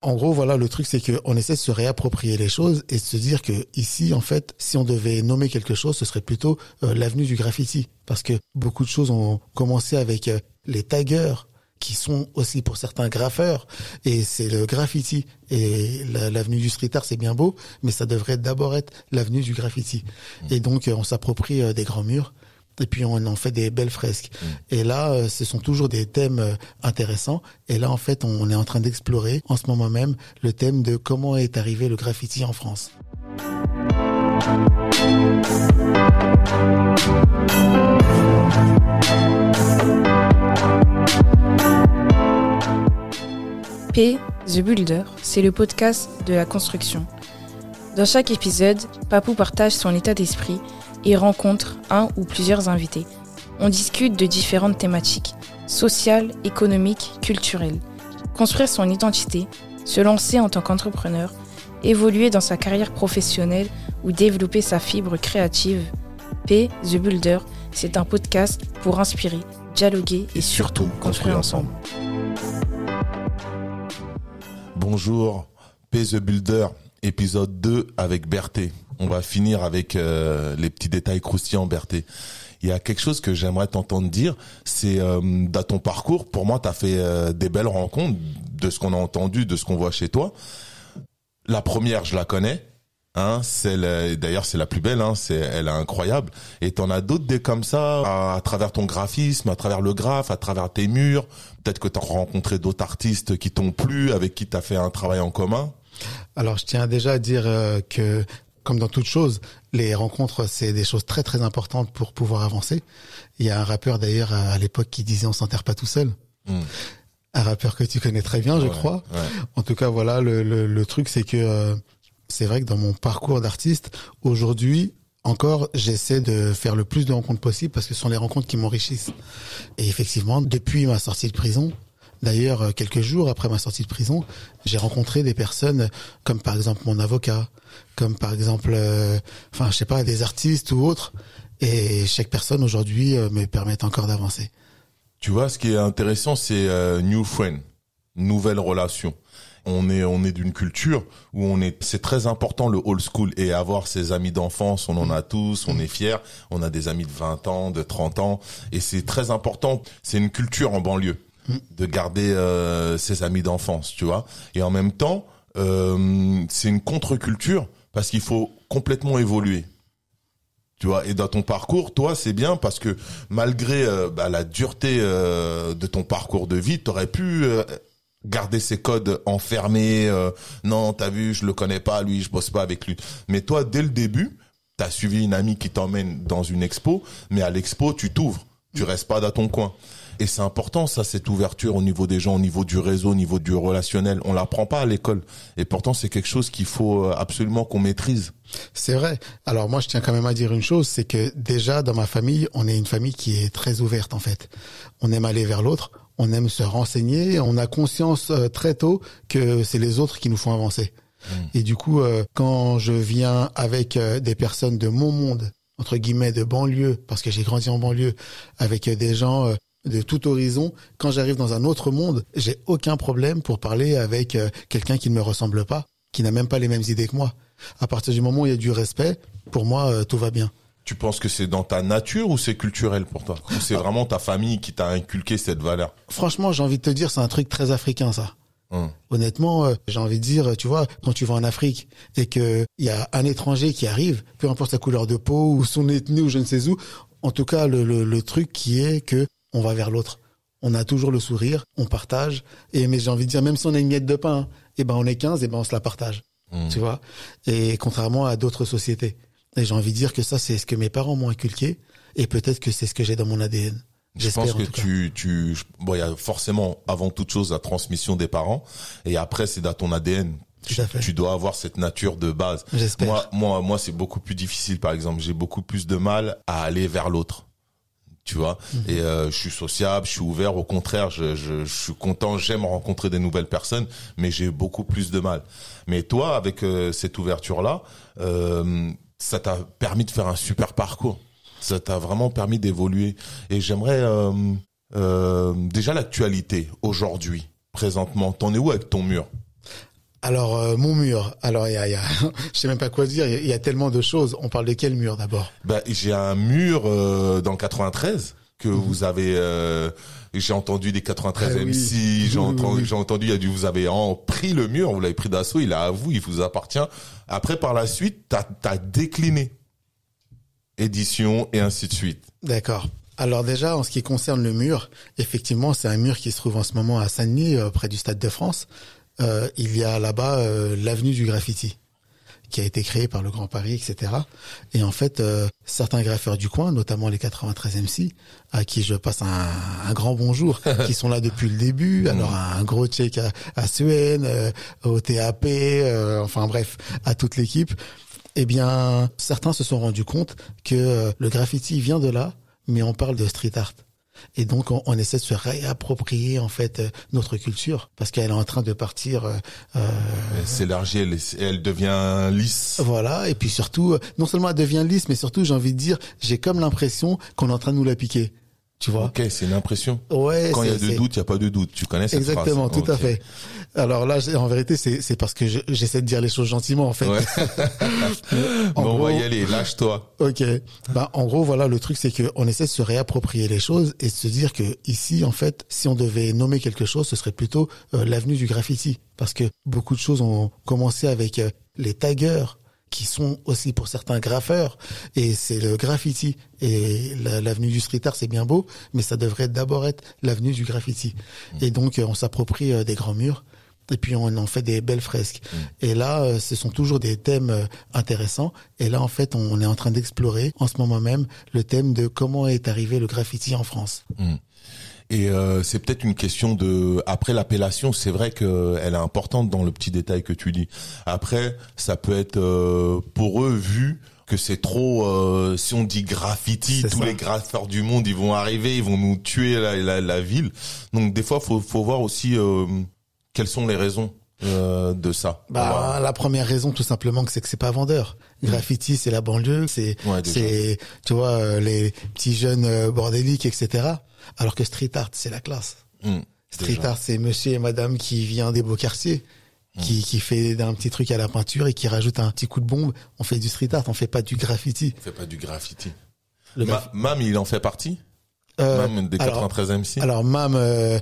En gros, voilà, le truc, c'est qu'on essaie de se réapproprier les choses et de se dire que ici, en fait, si on devait nommer quelque chose, ce serait plutôt euh, l'avenue du graffiti. Parce que beaucoup de choses ont commencé avec euh, les taggers, qui sont aussi pour certains graffeurs, et c'est le graffiti. Et l'avenue du street art, c'est bien beau, mais ça devrait d'abord être l'avenue du graffiti. Et donc, euh, on s'approprie des grands murs et puis on en fait des belles fresques. Mm. Et là, euh, ce sont toujours des thèmes euh, intéressants. Et là, en fait, on est en train d'explorer en ce moment même le thème de comment est arrivé le graffiti en France. P, The Builder, c'est le podcast de la construction. Dans chaque épisode, Papou partage son état d'esprit et rencontre un ou plusieurs invités. On discute de différentes thématiques, sociales, économiques, culturelles. Construire son identité, se lancer en tant qu'entrepreneur, évoluer dans sa carrière professionnelle ou développer sa fibre créative. P, The Builder, c'est un podcast pour inspirer, dialoguer et, surtout construire ensemble. Bonjour, P, The Builder, épisode 2 avec Berthé on va finir avec euh, les petits détails croustillants, Berthé. Il y a quelque chose que j'aimerais t'entendre dire, c'est euh, dans ton parcours, pour moi, tu as fait euh, des belles rencontres, de ce qu'on a entendu, de ce qu'on voit chez toi. La première, je la connais, hein, d'ailleurs c'est la plus belle, hein, c'est elle est incroyable. Et t'en as d'autres des comme ça, à, travers ton graphisme, à travers le graphe, à travers tes murs. Peut-être que t'as rencontré d'autres artistes qui t'ont plu, avec qui t'as fait un travail en commun. Alors je tiens déjà à dire que comme dans toute chose, les rencontres, c'est des choses très très importantes pour pouvoir avancer. Il y a un rappeur d'ailleurs à l'époque qui disait on s'enterre pas tout seul. Hmm. Un rappeur que tu connais très bien, je crois. En tout cas, voilà, le, le, truc, c'est que euh, c'est vrai que dans mon parcours d'artiste, aujourd'hui, encore, j'essaie de faire le plus de rencontres possible parce que ce sont les rencontres qui m'enrichissent. Et effectivement, depuis ma sortie de prison, D'ailleurs, euh, quelques jours après ma sortie de prison, j'ai rencontré des personnes comme par exemple mon avocat, comme par exemple, euh, enfin, je sais pas, des artistes ou autres. Et chaque personne aujourd'hui euh, me permet encore d'avancer. Tu vois, ce qui est intéressant, c'est new friend, nouvelle relation. On est on est d'une culture où on est c'est très important le old school et avoir ses amis d'enfance, on en a tous, on est fiers, on a des amis de 20 ans, de 30 ans et c'est très important, c'est une culture en banlieue de garder euh, ses amis d'enfance, tu vois. Et en même temps, euh, c'est une contre-culture parce qu'il faut complètement évoluer. Tu vois, et dans ton parcours, toi, c'est bien parce que malgré euh, bah, la dureté de ton parcours de vie, tu aurais pu garder ces codes enfermés. non, t'as vu, je le connais pas, lui, je bosse pas avec lui. Mais toi, dès le début, t'as suivi une amie qui t'emmène dans une expo, mais à l'expo, tu t'ouvres, tu restes pas dans ton coin. Et c'est important, ça, cette ouverture au niveau des gens, au niveau du réseau, au niveau du relationnel. On l'apprend pas à l'école. Et pourtant, c'est quelque chose qu'il faut euh, absolument qu'on maîtrise. C'est vrai. Alors moi, je tiens quand même à dire une chose, c'est que déjà, dans ma famille, on est une famille qui est très ouverte, en fait. On aime aller vers l'autre, on aime se renseigner, on a conscience euh, très tôt que c'est les autres qui nous font avancer. Mmh. Et du coup, euh, quand je viens avec des personnes de mon monde, entre guillemets de banlieue parce que j'ai grandi en banlieue avec des gens de tout horizon. Quand j'arrive dans un autre monde, j'ai aucun problème pour parler avec euh, quelqu'un qui ne me ressemble pas, qui n'a même pas les mêmes idées que moi. À partir du moment où il y a du respect, pour moi, euh, tout va bien. Tu penses que c'est dans ta nature ou c'est culturel pour toi Ou c'est vraiment ta famille qui t'a inculqué cette valeur Franchement, j'ai envie de te dire, c'est un truc très africain, ça. Hum. Honnêtement, euh, j'ai envie de dire, tu vois, quand tu vas en Afrique et que il y a un étranger qui arrive, peu importe sa couleur de peau ou son ethnie ou je ne sais où, en tout cas, le, le truc qui est que on va vers l'autre. On a toujours le sourire, on partage. Et mais j'ai envie de dire, même si on a une miette de pain, et eh ben on est 15, et eh ben on se la partage. Mmh. Tu vois? Et contrairement à d'autres sociétés. Et j'ai envie de dire que ça, c'est ce que mes parents m'ont inculqué, et peut-être que c'est ce que j'ai dans mon ADN. Je pense que tu, tu, bon, il y a forcément avant toute chose la transmission des parents, et après c'est dans ton ADN. Tu, tu, dois avoir cette nature de base. Moi, moi, moi, c'est beaucoup plus difficile. Par exemple, j'ai beaucoup plus de mal à aller vers l'autre tu vois. Mhm. Et euh, je suis sociable, je suis ouvert. Au contraire, je, je, je suis content, j'aime rencontrer des nouvelles personnes, mais j'ai beaucoup plus de mal. Mais toi, avec euh, cette ouverture-là, euh, ça t'a permis de faire un super parcours. Ça t'a vraiment permis d'évoluer. Et j'aimerais déjà l'actualité aujourd'hui, présentement. T'en es où avec ton mur? Alors euh, mon mur. Alors il y a, y a je sais même pas quoi dire. Il y, a tellement de choses. On parle de quel mur d'abord? Bah, j'ai un mur euh, dans le 93 que mhm. vous avez. Euh, j'ai entendu des 93 ah, MC. J'ai entendu, j'ai entendu. Il y a du. Vous avez en pris le mur. Vous l'avez pris d'assaut. Il est à vous. Il vous appartient. Après par la suite, t'as as décliné édition et ainsi de suite. D'accord. Alors déjà, en ce qui concerne le mur, effectivement, c'est un mur qui se trouve en ce moment à Saint-Denis, près du Stade de France euh, il y a là-bas euh, l'avenue du graffiti qui a été créée par le Grand Paris, etc. Et en fait, euh, certains graffeurs du coin, notamment les 93 MC, à qui je passe un, un grand bonjour, qui sont là depuis le début. Mmh. Alors un gros check à, à euh, au TAP, enfin bref, à toute l'équipe. Eh bien, certains se sont rendus compte que le graffiti vient de là, mais on parle de street art. Et donc, on, essaie de se réapproprier en fait euh, notre culture parce qu'elle est en train de partir. Euh, euh elle s'élargit, elle, elle, devient lisse. Voilà, et puis surtout, euh, non seulement elle devient lisse, mais surtout, j'ai envie de dire, j'ai comme l'impression qu'on est en train de nous la piquer. Tu vois? Ok, c'est une impression. Ouais. Quand il y a de doute, il y a pas de doute. Tu connais cette Exactement, tout à fait. Alors là, en vérité, c'est parce que j'essaie de dire les choses gentiment, en fait. Ouais. bon, on va y aller. Lâche-toi. Ok. Bah, en gros, voilà, le truc, c'est que on essaie de se réapproprier les choses et de se dire que ici, en fait, si on devait nommer quelque chose, ce serait plutôt euh, l'avenue du graffiti, parce que beaucoup de choses ont commencé avec euh, les taggers qui sont aussi pour certains graffeurs et c'est le graffiti et l'avenue du street art c'est bien beau mais ça devrait d'abord être l'avenue du graffiti mmh. et donc euh, on s'approprie euh, des grands murs et puis on en fait des belles fresques mmh. et là euh, ce sont toujours des thèmes intéressants et là en fait on est en train d'explorer en ce moment même le thème de comment est arrivé le graffiti en France mmh. Et euh, c'est peut-être une question de après l'appellation, c'est vrai qu'elle est importante dans le petit détail que tu dis. Après, ça peut être euh, pour eux vu que c'est trop euh, si on dit graffiti tous les graffeurs du monde ils vont arriver ils vont nous tuer la, la, la ville. Donc des fois faut faut voir aussi quelles sont les raisons de ça bah la première raison tout simplement c'est que c'est pas vendeur graffiti c'est la banlieue c'est c'est tu vois les petits jeunes bordéliques etc alors que street art, c'est la classe. Mmh, street art, c'est monsieur et madame qui vient des beaux quartiers, mmh. qui, qui fait un petit truc à la peinture et qui rajoute un petit coup de bombe. On fait du street art, on fait pas du graffiti. On fait pas du graffiti. Mam, il en fait partie? Euh, Mam des 93 MC Alors, Mam, euh,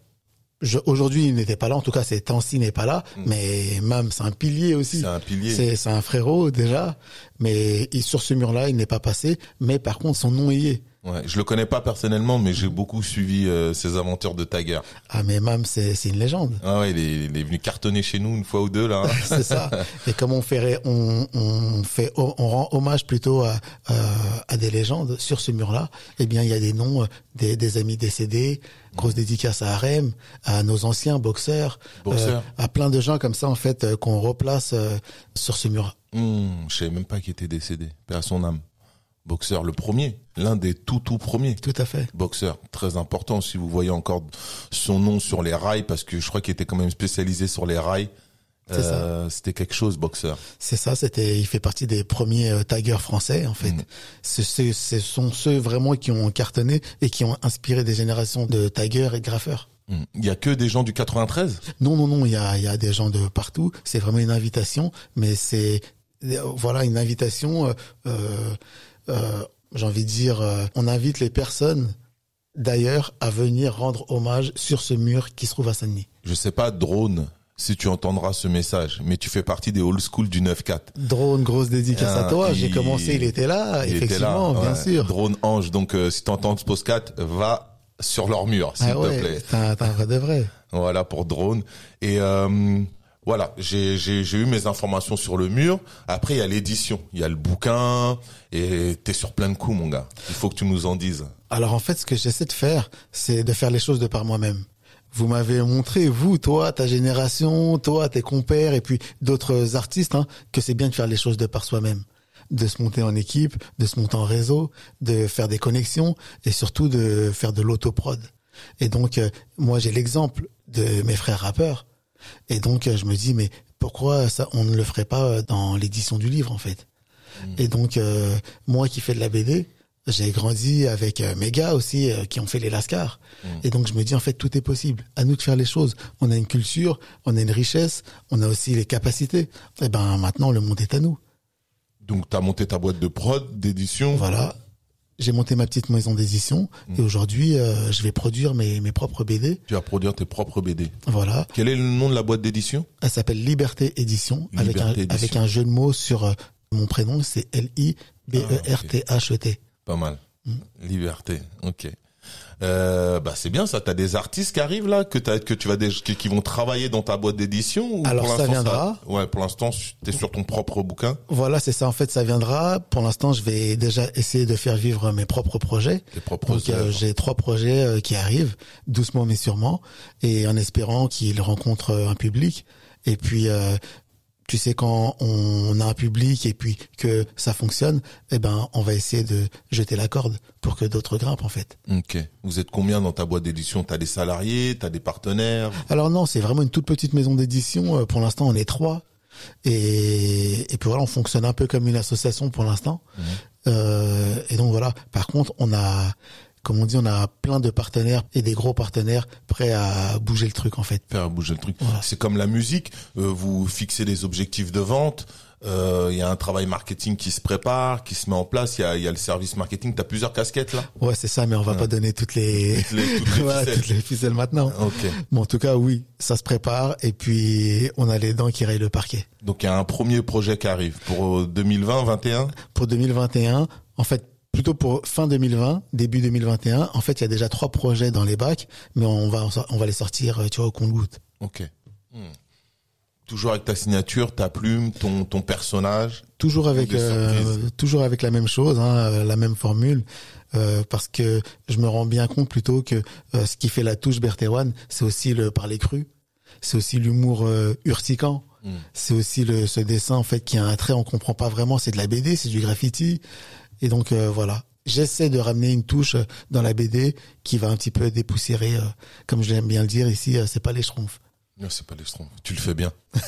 aujourd'hui, il n'était pas là. En tout cas, c'est Tansi n'est pas là. Mmh. Mais Mam, c'est un pilier aussi. C'est un pilier. C'est un frérot déjà. Mais il, sur ce mur-là, il n'est pas passé. Mais par contre, son nom y est. Ouais, je le connais pas personnellement, mais j'ai beaucoup suivi euh, ses aventures de Tiger. Ah mais Mam, c'est une légende. Ah ouais, il est, il est, venu cartonner chez nous une fois ou deux là. c'est ça. Et comme on fait on, on fait on rend hommage plutôt à à des légendes sur ce mur-là, eh bien il y a des noms euh, des, des amis décédés, grosse mmh. dédicace à Harem, à nos anciens boxeurs, boxeurs. Euh, à plein de gens comme ça en fait qu'on replace sur ce mur. Mmh, je savais même pas qu'il était décédé. Père à son âme boxeur, le premier, l'un des tout tout premiers. Tout à fait. Boxeur, très important. Si vous voyez encore son nom sur les rails, parce que je crois qu'il était quand même spécialisé sur les rails. Euh, c'était quelque chose, boxeur. C'est ça. C'était, il fait partie des premiers euh, taggers français en fait. Mm. Ce, sont ceux vraiment qui ont cartonné et qui ont inspiré des générations de taggers et de graffeurs. Mm. Il y a que des gens du 93 Non, non, non. Il y a, il y a des gens de partout. C'est vraiment une invitation, mais c'est voilà une invitation. Euh, euh, j'ai envie de dire, euh, on invite les personnes d'ailleurs à venir rendre hommage sur ce mur qui se trouve à Saint-Denis. Je sais pas, drone, si tu entendras ce message, mais tu fais partie des old school du 9-4. Drone, grosse dédicace à ah, toi. J'ai commencé, il était là, effectivement, bien sûr. Drone Ange. Donc, euh, si tu entends ce podcast, va sur leur mur, s'il ah te plaît. T'as un vrai de vrai. Voilà pour drone. Et euh, voilà, j'ai eu mes informations sur le mur. Après, il y a l'édition, il y a le bouquin, et t'es sur plein de coups, mon gars. Il faut que tu nous en dises. Alors en fait, ce que j'essaie de faire, c'est de faire les choses de par moi-même. Vous m'avez montré, vous, toi, ta génération, toi, tes compères, et puis d'autres artistes, hein, que c'est bien de faire les choses de par soi-même de se monter en équipe, de se monter en réseau, de faire des connexions et surtout de faire de l'autoprod. Et donc, euh, moi, j'ai l'exemple de mes frères rappeurs et donc, je me dis, mais pourquoi ça, on ne le ferait pas dans l'édition du livre, en fait? Mm. Et donc, euh, moi qui fais de la BD, J'ai grandi avec euh, mes gars aussi euh, qui ont fait les lascars. Mm. Et donc je me dis en fait tout est possible. À nous de faire les choses. On a une culture, on a une richesse, on a aussi les capacités. Et ben maintenant le monde est à nous. Donc, tu as monté ta boîte de prod, d'édition. Voilà. J'ai monté ma petite maison d'édition et aujourd'hui euh, je vais produire mes, mes propres BD. Tu vas produire tes propres BD. Voilà. Quel est le nom de la boîte d'édition? Elle s'appelle Liberté Édition avec un Édition. avec un jeu de mots sur euh, mon prénom, c'est L I B E R T H E T. Pas mal. Mm. Liberté. Ok. Euh, bah c'est bien ça. T'as des artistes qui arrivent là que t'as que tu vas des qui, qui vont travailler dans ta boîte d'édition. ou Alors, pour ça viendra. Ouais, pour l'instant t'es sur ton propre bouquin, Voilà, c'est ça en fait, ça viendra. Pour l'instant, je vais déjà essayer de faire vivre mes propres projets. tes propres Donc euh, j'ai trois projets euh, qui arrivent doucement mais sûrement et en espérant qu'ils rencontrent euh, un public et puis euh, tu sais quand on a un public et puis que ça fonctionne, eh ben on va essayer de jeter la corde pour que d'autres grimpent en fait. Ok. Vous êtes combien dans ta boîte d'édition? T'as des salariés, t'as des partenaires? Alors non, c'est vraiment une toute petite maison d'édition. Euh, Pour l'instant, on est trois. Et, et puis voilà, on fonctionne un peu comme une association pour l'instant. Euh, et donc voilà. Par contre, on a, comme on dit, on a plein de partenaires et des gros partenaires prêts à bouger le truc en fait. Faire bouger le truc. Voilà. C'est comme la musique. euh, vous fixez des objectifs de vente. euh, Il y a un travail marketing qui se prépare, qui se met en place. Il y a, il y a le service marketing. T'as plusieurs casquettes là. Ouais, c'est ça, mais on va pas donner toutes les, Toutes les- toutes les Voilà, ficelles. toutes les ficelles maintenant. Ok. Bon, en tout cas, oui, ça se prépare et puis on a les dents qui rayent le parquet. Donc il y a un premier projet qui arrive pour euh, 2020, 21. pour 2021, en fait, plutôt pour fin 2020, début 2021, en fait, il y a déjà trois projets dans les bacs, mais on va, on va les sortir, euh, tu vois, au compte-goutte. Ok. Hmm. Toujours avec ta signature, ta plume, ton ton personnage. Toujours avec, euh, toujours avec la même chose, hein, euh, la même formule, euh, parce que je me rends bien compte plutôt que euh, ce qui fait la touche Berthéroine, c'est aussi le parler cru, c'est aussi l'humour urticant, Mm. c'est aussi le ce dessin en fait qui a un trait, on comprend pas vraiment, c'est de la BD, c'est du graffiti, et donc euh, voilà. J'essaie de ramener une touche dans la BD qui va un petit peu dépoussiérer, euh, comme j'aime bien le dire ici, euh, c'est pas les schtroumpfs. Non, c'est pas les Schtroumpfs. Tu le fais bien.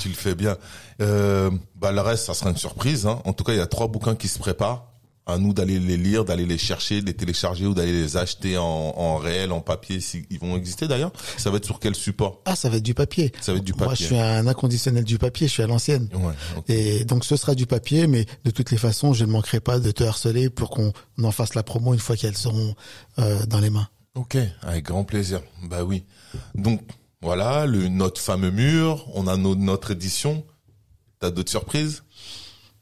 tu le fais bien. Euh, bah le reste, ça sera une surprise. Hein. En tout cas, il y a trois bouquins qui se préparent. À nous d'aller les lire, d'aller les chercher, de les télécharger ou d'aller les acheter en, en réel, en papier, s'ils vont exister d'ailleurs. Ça va être sur quel support? Ah, ça va être du papier. Ça va être du Moi, je papier. suis un inconditionnel du papier, je suis à l'ancienne. Ouais. Et donc ce sera du papier, mais de toutes les façons, je ne manquerai pas de te harceler pour qu'on en fasse la promo une fois qu'elles seront euh, dans les mains. Ok, avec grand plaisir. Bah oui. Donc voilà, le notre fameux mur. On a notre édition. T'as d'autres surprises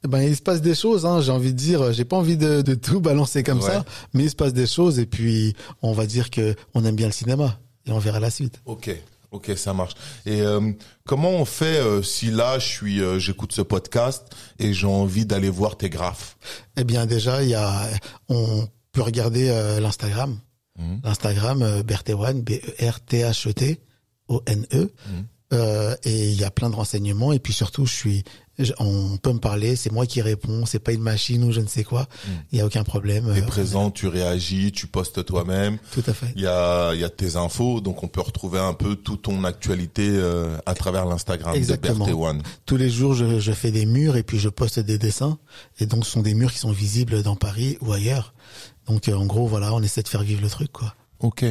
Ben il se passe des choses, hein, j'ai envie de dire. J'ai pas envie de, de tout balancer comme Ouais. ça, mais il se passe des choses et puis on va dire que on aime bien le cinéma et on verra la suite. Ok, ok, ça marche. Et euh, comment on fait euh, si là je suis, euh, j'écoute ce podcast et j'ai envie d'aller voir tes graphes? Eh bien déjà, il y a, on peut regarder l'Instagram, Mhm. l'Instagram Berthéwan, B E R T H E T O N E. Mhm. Euh, et il y a plein de renseignements et puis surtout je suis je- on peut me parler c'est moi qui réponds c'est pas une machine ou je ne sais quoi il y a aucun problème T'es Euh, présent, tu réagis, tu postes toi-même. tout à fait Il y a, il y a tes infos, donc on peut retrouver un peu toute ton actualité euh, à travers l'Instagram de Exactement. Berthe One. tous les jours je, je fais des murs et puis je poste des dessins et donc ce sont des murs qui sont visibles dans Paris ou ailleurs donc euh, en gros voilà on essaie de faire vivre le truc quoi Ok.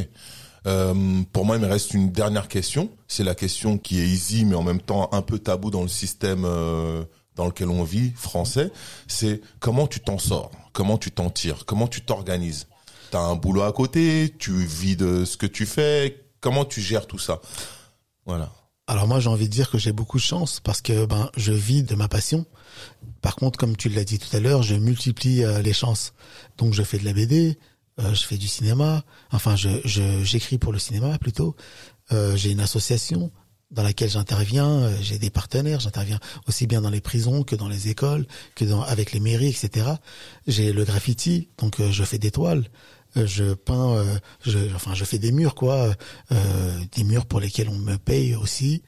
Euh, pour moi, il me reste une dernière question. C'est la question qui est easy, mais en même temps un peu tabou dans le système euh, dans lequel on vit, français. C'est comment tu t'en sors, comment tu t'en tires, comment tu t'organises? T'as un boulot à côté, tu vis de ce que tu fais? Comment tu gères tout ça? Voilà. Alors moi j'ai envie de dire que j'ai beaucoup de chance parce que ben je vis de ma passion. Par contre comme tu l'as dit tout à l'heure, je multiplie euh, les chances. Donc je fais de la BD, euh, je fais du cinéma, enfin je j'écris pour le cinéma plutôt. Euh, j'ai une association dans laquelle j'interviens, euh, j'ai des partenaires, j'interviens aussi bien dans les prisons que dans les écoles, que dans avec les mairies, etc. J'ai le graffiti, donc euh, je fais des toiles. Je peins, je, enfin, je fais des murs, quoi, euh, des murs pour lesquels on me paye aussi.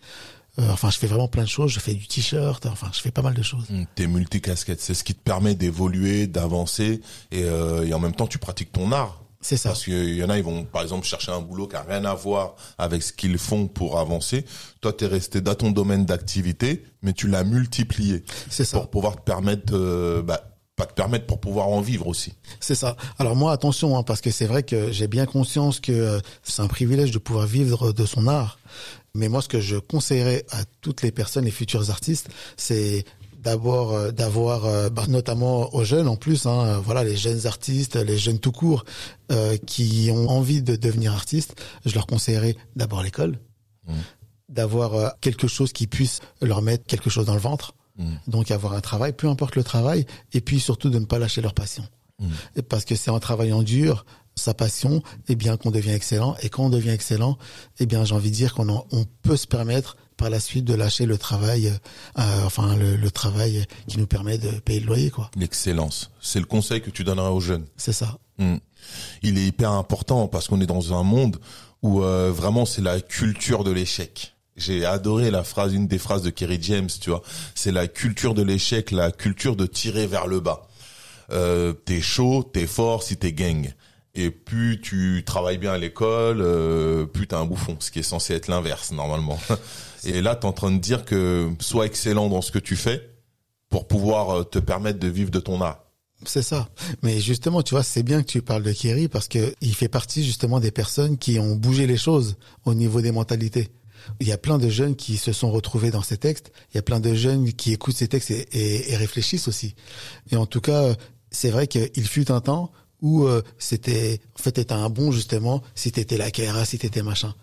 Euh, enfin, je fais vraiment plein de choses. Je fais du t-shirt. Enfin, je fais pas mal de choses. Hum, T'es multicasquette, c'est ce qui te permet d'évoluer, d'avancer, et, euh, et en même temps tu pratiques ton art. C'est ça. Parce qu'il y en a, ils vont par exemple chercher un boulot qui a rien à voir avec ce qu'ils font pour avancer. Toi, t'es resté dans ton domaine d'activité, mais tu l'as multiplié C'est ça. pour pouvoir te permettre euh, bah, pas te permettre pour pouvoir en vivre aussi. C'est ça. Alors moi, attention, hein, parce que c'est vrai que j'ai bien conscience que euh, c'est un privilège de pouvoir vivre de son art. Mais moi, ce que je conseillerais à toutes les personnes, les futurs artistes, c'est d'abord euh, d'avoir euh, bah, notamment aux jeunes en plus hein, voilà les jeunes artistes les jeunes tout court qui ont envie de devenir artistes je leur conseillerais d'abord l'école mmh. d'avoir quelque chose qui puisse leur mettre quelque chose dans le ventre Mm. Donc avoir un travail, peu importe le travail, et puis surtout de ne pas lâcher leur passion. Mm. parce que c'est en travaillant dur sa passion, eh bien qu'on devient excellent. Et quand on devient excellent, eh bien j'ai envie de dire qu'on on peut se permettre par la suite de lâcher le travail, euh, enfin le, travail qui nous permet de payer le loyer, quoi. L'excellence, c'est le conseil que tu donneras aux jeunes. C'est ça. Mm. Il est hyper important parce qu'on est dans un monde où euh, vraiment c'est la culture de l'échec. J'ai adoré la phrase, une des phrases de Kerry James, tu vois. C'est la culture de l'échec, la culture de tirer vers le bas. Euh, t'es chaud, t'es fort si t'es gang. Et plus tu travailles bien à l'école, euh, plus t'es un bouffon, ce qui est censé être l'inverse normalement. Et là, t'es en train de dire que sois excellent dans ce que tu fais pour pouvoir euh, te permettre de vivre de ton art. C'est ça. Mais justement, tu vois, c'est bien que tu parles de Kerry parce que il fait partie justement des personnes qui ont bougé les choses au niveau des mentalités. Il y a plein de jeunes qui se sont retrouvés dans ces textes. Il y a plein de jeunes qui écoutent ces textes et, réfléchissent aussi. Et en tout cas, c'est vrai qu'il fut un temps où euh, c'était, en fait, t'étais un bon justement si t'étais la KRA, si t'étais machin.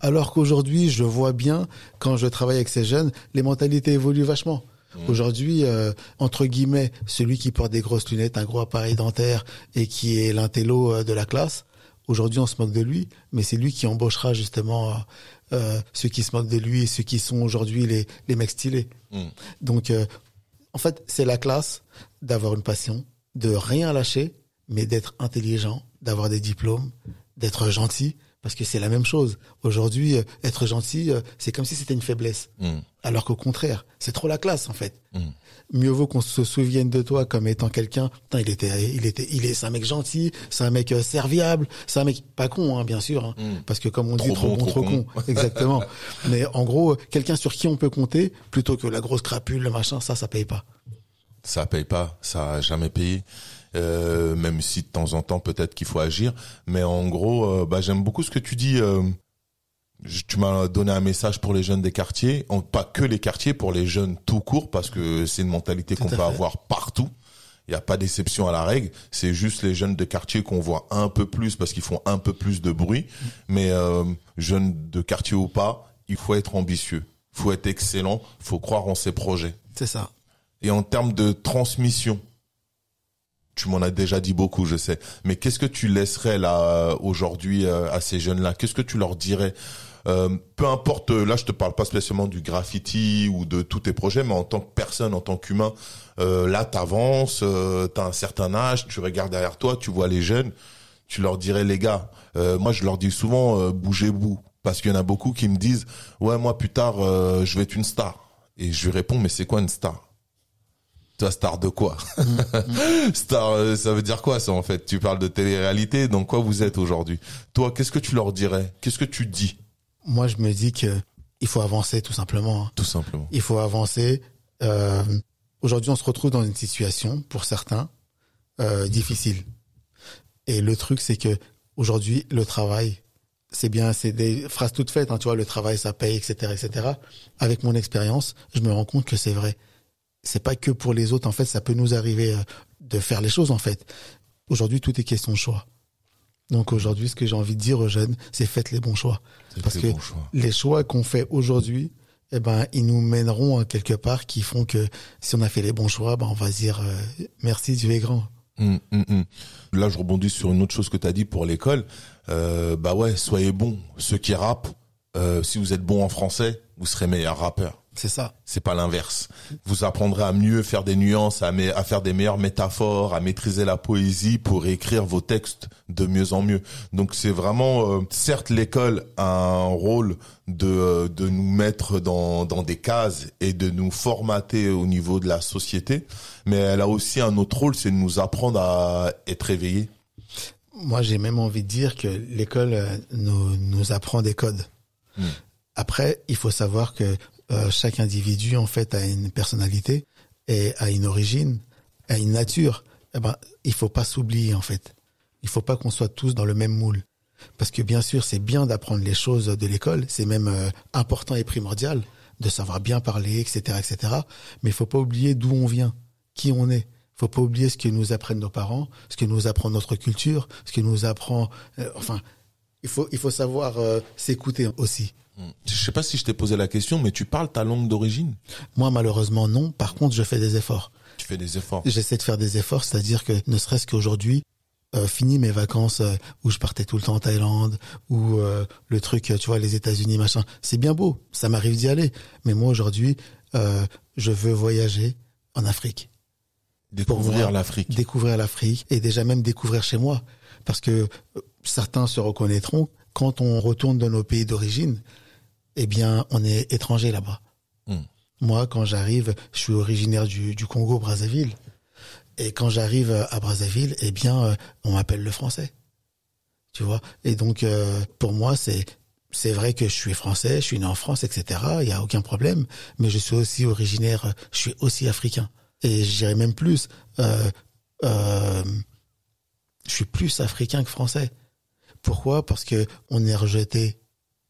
Alors qu'aujourd'hui, je vois bien quand je travaille avec ces jeunes, les mentalités évoluent vachement. Mmh. Aujourd'hui, euh, entre guillemets, celui qui porte des grosses lunettes, un gros appareil dentaire et qui est l'intello euh, de la classe, aujourd'hui on se moque de lui, mais c'est lui qui embauchera justement euh, ceux qui se moquent de lui et ceux qui sont aujourd'hui les, les mecs stylés. Hmm. Donc, euh, en fait, c'est la classe d'avoir une passion, de rien lâcher, mais d'être intelligent, d'avoir des diplômes, d'être gentil, parce que c'est la même chose. Aujourd'hui, euh, être gentil, c'est comme si c'était une faiblesse. Hmm. Alors qu'au contraire, c'est trop la classe en fait. Hmm mieux vaut qu'on se souvienne de toi comme étant quelqu'un. il était, il était, il est, c'est un mec gentil, c'est un mec euh, serviable, c'est un mec pas con, hein, bien sûr, hein, mm. parce que comme on dit, trop, bon, trop, con, exactement. Mais en gros, quelqu'un sur qui on peut compter, plutôt que la grosse crapule, le machin, ça, ça paye pas. Ça paye pas, ça a jamais payé. Euh, même si de temps en temps peut-être qu'il faut agir, mais en gros, euh, bah, j'aime beaucoup ce que tu dis tu m'as donné un message pour les jeunes des quartiers, pas que les quartiers, pour les jeunes tout court, parce que c'est une mentalité qu'on peut avoir partout. Il n'y a pas d'exception à la règle. C'est juste les jeunes de quartier qu'on voit un peu plus parce qu'ils font un peu plus de bruit. Mais euh, jeunes de quartier ou pas, il faut être ambitieux, il faut être excellent, il faut croire en ses projets. C'est ça. Et en termes de transmission, tu m'en as déjà dit beaucoup, je sais. Mais qu'est-ce que tu laisserais là aujourd'hui euh, à ces jeunes-là? Qu'est-ce que tu leur dirais? Euh, peu importe, là je te parle pas spécialement du graffiti ou de tous tes projets, mais en tant que personne, en tant qu'humain, euh, là t'avances, euh, t'as un certain âge, tu regardes derrière toi, tu vois les jeunes, tu leur dirais les gars, euh, moi je leur dis souvent bougez-vous, parce qu'il y en a beaucoup qui me disent ouais moi plus tard je vais être une star, et je lui réponds mais c'est quoi une star? Toi, star de quoi Star, ça veut dire quoi ça en fait? Tu parles de télé-réalité, donc quoi vous êtes aujourd'hui? Toi, qu'est-ce que tu leur dirais? Qu'est-ce que tu dis? Moi, je me dis que il faut avancer tout simplement. Hein. Tout simplement. Il faut avancer. Euh, Aujourd'hui, on se retrouve dans une situation, pour certains, euh, difficile. Et le truc, c'est que aujourd'hui, le travail, c'est bien, c'est des phrases toutes faites. Hein, tu vois, le travail, ça paye, etc., etc. Avec mon expérience, je me rends compte que c'est vrai. C'est pas que pour les autres. En fait, ça peut nous arriver euh, de faire les choses. En fait, aujourd'hui, tout est question de choix. Donc aujourd'hui, ce que j'ai envie de dire aux jeunes, c'est faites les bons choix. Parce que les choix qu'on fait aujourd'hui, eh ben, ils nous mèneront à quelque part qui font que si on a fait les bons choix, ben, on va dire euh, merci, Dieu est grand. Hum, hum, hum. Là, je rebondis sur une autre chose que tu as dit pour l'école. Euh, bah ouais, soyez bons. Ceux qui rappent, euh, si vous êtes bons en français, vous serez meilleur rappeur. C'est ça. C'est pas l'inverse. Vous apprendrez à mieux faire des nuances, à, à, faire des meilleures métaphores, à maîtriser la poésie pour écrire vos textes de mieux en mieux. Donc c'est vraiment, euh, certes, l'école a un rôle de, euh, de nous mettre dans, dans des cases et de nous formater au niveau de la société, mais elle a aussi un autre rôle, c'est de nous apprendre à être éveillés. Moi, j'ai même envie de dire que l'école euh, nous, nous apprend des codes. Hmm. Après, il faut savoir que euh, chaque individu en fait a une personnalité et a une origine, a une nature, eh ben, il faut pas s'oublier en fait. Il faut pas qu'on soit tous dans le même moule. Parce que bien sûr, c'est bien d'apprendre les choses de l'école, c'est même euh, important et primordial de savoir bien parler, etc., etc. Mais il faut pas oublier d'où on vient, qui on est. Il faut pas oublier ce que nous apprennent nos parents, ce que nous apprend notre culture, ce que nous apprend. Euh, enfin, il faut il faut savoir s'écouter aussi. Je sais pas si je t'ai posé la question, mais tu parles ta langue d'origine. Moi, malheureusement, non. Par contre, je fais des efforts. Tu fais des efforts. J'essaie de faire des efforts, c'est-à-dire que ne serait-ce qu'aujourd'hui, euh, fini mes vacances euh, où je partais tout le temps en Thaïlande ou euh, le truc tu vois les États-Unis machin. C'est bien beau ça m'arrive d'y aller. Mais moi aujourd'hui euh, je veux voyager en Afrique. Découvrir l'Afrique. découvrir l'Afrique et déjà même découvrir chez moi. Parce que euh, certains se reconnaîtront quand on retourne dans nos pays d'origine eh bien on est étranger là-bas Hmm. moi quand j'arrive je suis originaire du, du Congo Brazzaville et quand j'arrive à Brazzaville, eh bien, euh, on m'appelle le français. Tu vois? Et donc, euh, pour moi, c'est c'est vrai que je suis français, je suis né en France, etc. Il y a aucun problème. Mais je suis aussi originaire, euh, je suis aussi africain. Et je dirais même plus, euh, euh, je suis plus africain que français. Pourquoi? Parce que on est rejeté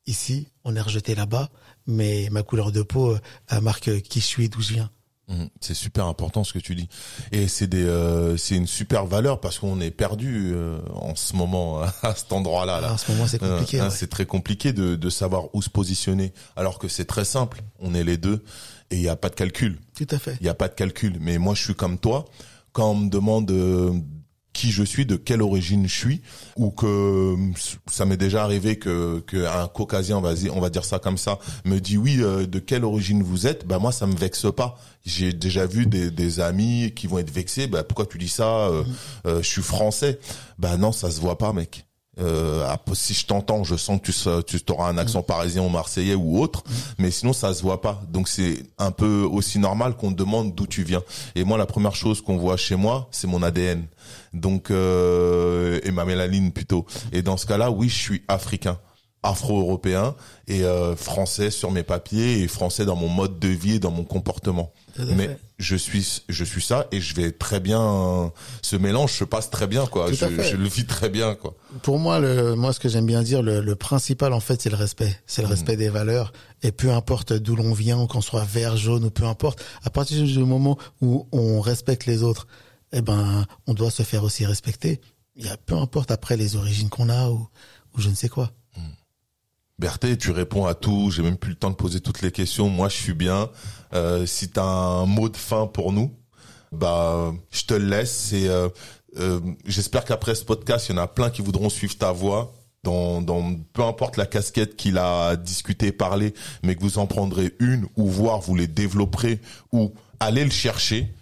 ici, on est rejeté là-bas, mais ma couleur de peau euh, marque qui je suis, d'où je viens. Mhm. C'est super important ce que tu dis. Et c'est des, euh, c'est une super valeur parce qu'on est perdu euh, en ce moment à cet endroit-là. Là. Ah, en ce moment, c'est compliqué. Euh, ouais. C'est très compliqué de, de savoir où se positionner. Alors que c'est très simple. On est les deux et il n'y a pas de calcul. Tout à fait. Il n'y a pas de calcul. Mais moi, je suis comme toi. Quand on me demande euh, qui je suis, de quelle origine je suis, ou que ça m'est déjà arrivé que qu'un caucasien, vas-y, on va dire ça comme ça, me dit oui, euh, de quelle origine vous êtes, bah moi ça me vexe pas. J'ai déjà vu des, des amis qui vont être vexés, bah pourquoi tu dis ça euh, euh, Je suis français. Bah non, ça se voit pas, mec. Euh, après, si je t'entends, je sens que tu tu auras un accent parisien ou marseillais ou autre, mais sinon ça se voit pas. Donc c'est un peu aussi normal qu'on te demande d'où tu viens. Et moi, la première chose qu'on voit chez moi, c'est mon ADN. Donc euh, et ma mélanine plutôt. Et dans ce cas-là, oui, je suis africain, afro-européen et euh, français sur mes papiers et français dans mon mode de vie et dans mon comportement. Mais fait. je suis je suis ça et je vais très bien. Ce mélange se passe très bien quoi. Je, le vis très bien quoi. Pour moi, le, moi, ce que j'aime bien dire, le, le principal, en fait, c'est le respect. C'est le respect des valeurs. Et peu importe d'où l'on vient, qu'on soit vert, jaune ou peu importe, à partir du moment où on respecte les autres, eh ben, on doit se faire aussi respecter. Il y a peu importe après les origines qu'on a ou, ou je ne sais quoi. Berthé, tu réponds à tout. J'ai même plus le temps de poser toutes les questions. Moi, je suis bien. Euh, si t'as un mot de fin pour nous, bah, je te le laisse. Euh, euh, j'espère qu'après ce podcast, il y en a plein qui voudront suivre ta voix. Dans, dans peu importe la casquette qu'il a discuté, parlé, mais que vous en prendrez une ou voire vous les développerez ou allez le chercher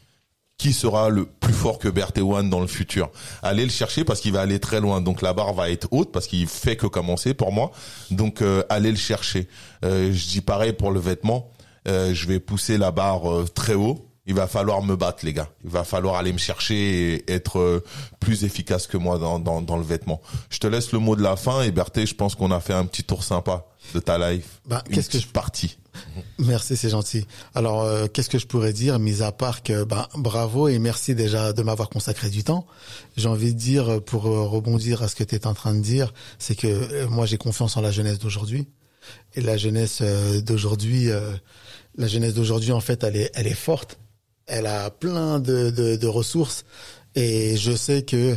qui sera le plus fort que Berthe One dans le futur. Allez le chercher parce qu'il va aller très loin. Donc la barre va être haute parce qu'il fait que commencer pour moi. Donc euh, allez le chercher. Euh, je dis pareil pour le vêtement. Euh, je vais pousser la barre euh, très haut. Il va falloir me battre, les gars. Il va falloir aller me chercher et être euh, plus efficace que moi dans, dans, dans le vêtement. Je te laisse le mot de la fin et Berthe, je pense qu'on a fait un petit tour sympa de ta life. Bah, qu'est-ce que je- partie. Merci, c'est gentil. Alors, euh, qu'est-ce que je pourrais dire, mis à part que ben, bravo et merci déjà de m'avoir consacré du temps. J'ai envie de dire, euh, pour euh, rebondir à ce que tu es en train de dire, c'est que euh, moi j'ai confiance en la jeunesse d'aujourd'hui. Et la jeunesse euh, d'aujourd'hui, la jeunesse d'aujourd'hui, en fait, elle est, elle est forte. Elle a plein de, de, de ressources. Et je sais que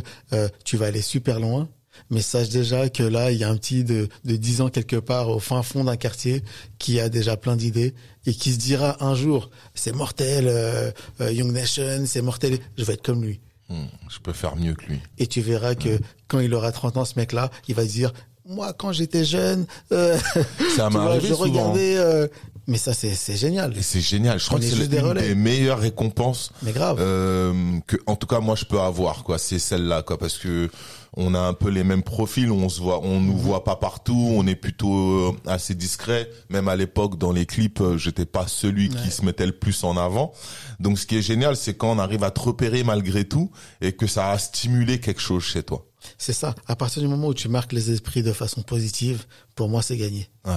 tu vas aller super loin. Mais sache déjà que là, il y a un petit de, de 10 ans quelque part au fin fond d'un quartier qui a déjà plein d'idées et qui se dira un jour, c'est mortel, euh, euh, Young Nation, c'est mortel, je vais être comme lui. Hmm, je peux faire mieux que lui. Et tu verras que quand il aura 30 ans, ce mec-là, il va se dire, moi, quand j'étais jeune, euh, Ça vois, arrivé je souvent. regardais... euh, mais ça, c'est c'est génial. Et c'est génial. Je crois que est c'est des l'une des meilleures récompenses Mais grave. euh, que, en tout cas, moi, je peux avoir. quoi. C'est celle-là, quoi, parce que on a un peu les mêmes profils. On se voit, on nous voit pas partout. On est plutôt euh, assez discret. Même à l'époque, dans les clips, euh, j'étais pas celui qui se mettait le plus en avant. Donc, ce qui est génial, c'est quand on arrive à te repérer malgré tout et que ça a stimulé quelque chose chez toi. C'est ça. À partir du moment où tu marques les esprits de façon positive, pour moi, c'est gagné. Ouais.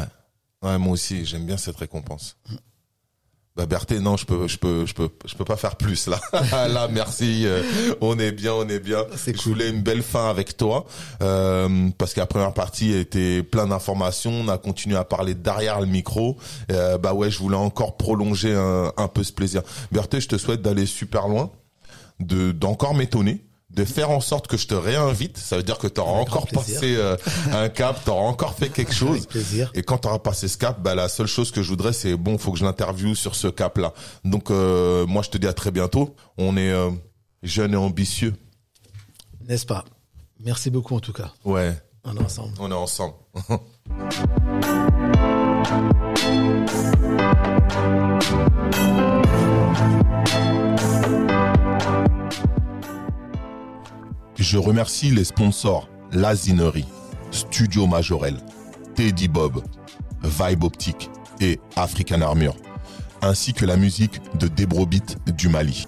Ouais, moi aussi, j'aime bien cette récompense. Bah Berthé, non, je peux, je peux, je peux, je peux pas faire plus là. là, merci. euh, on est bien, on est bien. C'est Je cool. voulais une belle fin avec toi euh, parce que la première partie était plein d'informations. On a continué à parler derrière le micro. Euh, bah ouais, je voulais encore prolonger un, un peu ce plaisir. Berthé, je te souhaite d'aller super loin, de d'encore m'étonner de faire en sorte que je te réinvite, ça veut dire que tu auras Avec encore passé euh, un cap, tu auras encore fait quelque chose. Et quand tu auras passé ce cap, bah, la seule chose que je voudrais, c'est bon, faut que je l'interviewe sur ce cap-là. Donc, euh, moi, je te dis à très bientôt. On est euh, jeunes et ambitieux. N'est-ce pas? Merci beaucoup en tout cas. Ouais, On est ensemble. on est ensemble. Je remercie les sponsors Lazinerie, Studio Majorel, Teddy Bob, Vibe Optique et African Armure, ainsi que la musique de Debrobit du Mali.